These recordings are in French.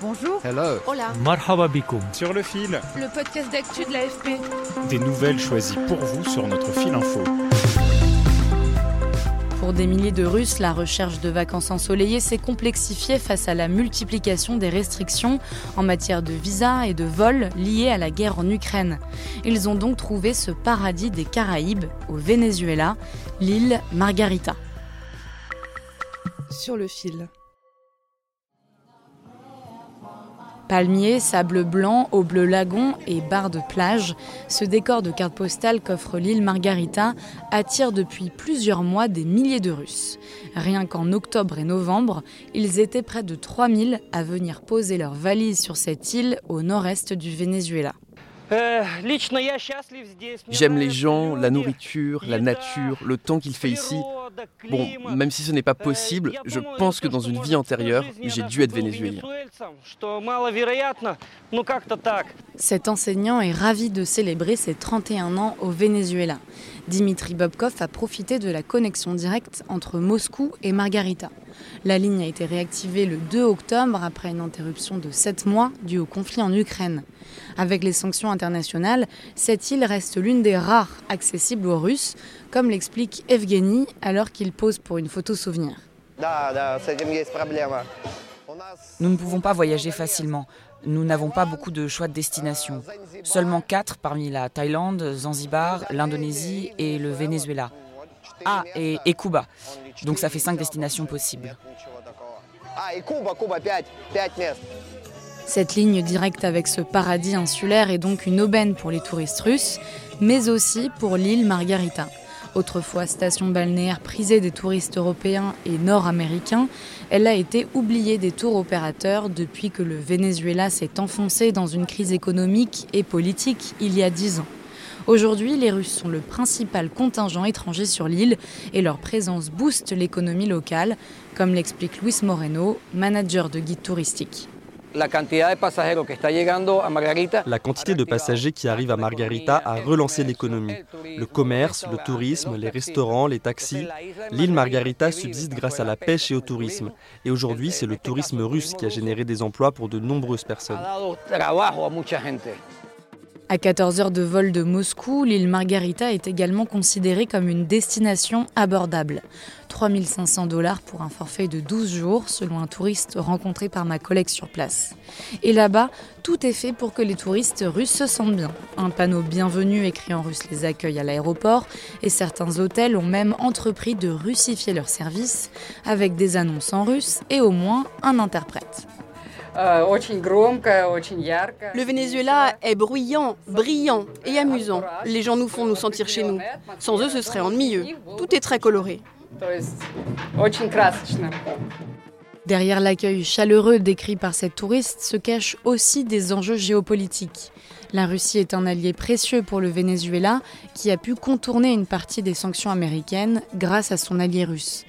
Bonjour. Hello. Hola. Marhaba bikoum. Sur le fil, Le podcast d'actu de l'AFP. des nouvelles choisies pour vous sur notre fil info. Pour des milliers de Russes, la recherche de vacances ensoleillées s'est complexifiée face à la multiplication des restrictions en matière de visa et de vol liées à la guerre en Ukraine. Ils ont donc trouvé ce paradis des Caraïbes, au Venezuela, l'île Margarita. Sur le fil. Palmiers, sable blanc, eau bleu lagon et barres de plage, ce décor de carte postale qu'offre l'île Margarita attire depuis plusieurs mois des milliers de Russes. Rien qu'en octobre et novembre, ils étaient près de 3000 à venir poser leurs valises sur cette île au nord-est du Venezuela. J'aime les gens, la nourriture, la nature, le temps qu'il fait ici. Bon, même si ce n'est pas possible, je pense que dans une vie antérieure, j'ai dû être vénézuélien. Cet enseignant est ravi de célébrer ses 31 ans au Venezuela. Dimitri Bobkov a profité de la connexion directe entre Moscou et Margarita. La ligne a été réactivée le 2 octobre après une interruption de 7 mois due au conflit en Ukraine. Avec les sanctions internationales, cette île reste l'une des rares accessibles aux Russes, comme l'explique Evgeny alors qu'il pose pour une photo souvenir. Nous ne pouvons pas voyager facilement. Nous n'avons pas beaucoup de choix de destination. Seulement quatre parmi la Thaïlande, Zanzibar, l'Indonésie et le Venezuela. Ah, et, et Cuba. Donc ça fait cinq destinations possibles. Cette ligne directe avec ce paradis insulaire est donc une aubaine pour les touristes russes, mais aussi pour l'île Margarita. Autrefois station balnéaire prisée des touristes européens et nord-américains, elle a été oubliée des tours opérateurs depuis que le Venezuela s'est enfoncé dans une crise économique et politique il y a dix ans. Aujourd'hui, les Russes sont le principal contingent étranger sur l'île et leur présence booste l'économie locale, comme l'explique Luis Moreno, manager de guide touristique. La quantité de passagers qui arrivent à Margarita a relancé l'économie. Le commerce, le tourisme, les restaurants, les taxis. L'île Margarita subsiste grâce à la pêche et au tourisme. Et aujourd'hui, c'est le tourisme russe qui a généré des emplois pour de nombreuses personnes. À 14 heures de vol de Moscou, l'île Margarita est également considérée comme une destination abordable. 3500 dollars pour un forfait de 12 jours, selon un touriste rencontré par ma collègue sur place. Et là-bas, tout est fait pour que les touristes russes se sentent bien. Un panneau bienvenue écrit en russe les accueille à l'aéroport et certains hôtels ont même entrepris de russifier leurs services avec des annonces en russe et au moins un interprète. Le Venezuela est bruyant, brillant et amusant. Les gens nous font nous sentir chez nous. Sans eux, ce serait ennuyeux. Tout est très coloré. Derrière l'accueil chaleureux décrit par cette touriste se cachent aussi des enjeux géopolitiques. La Russie est un allié précieux pour le Venezuela qui a pu contourner une partie des sanctions américaines grâce à son allié russe.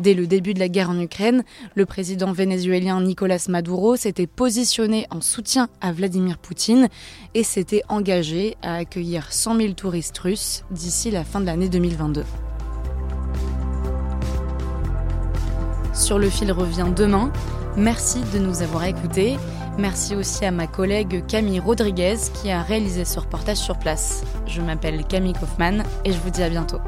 Dès le début de la guerre en Ukraine, le président vénézuélien Nicolas Maduro s'était positionné en soutien à Vladimir Poutine et s'était engagé à accueillir 100 000 touristes russes d'ici la fin de l'année 2022. Sur le fil revient demain. Merci de nous avoir écoutés. Merci aussi à ma collègue Camille Rodriguez qui a réalisé ce reportage sur place. Je m'appelle Camille Kaufmann et je vous dis à bientôt.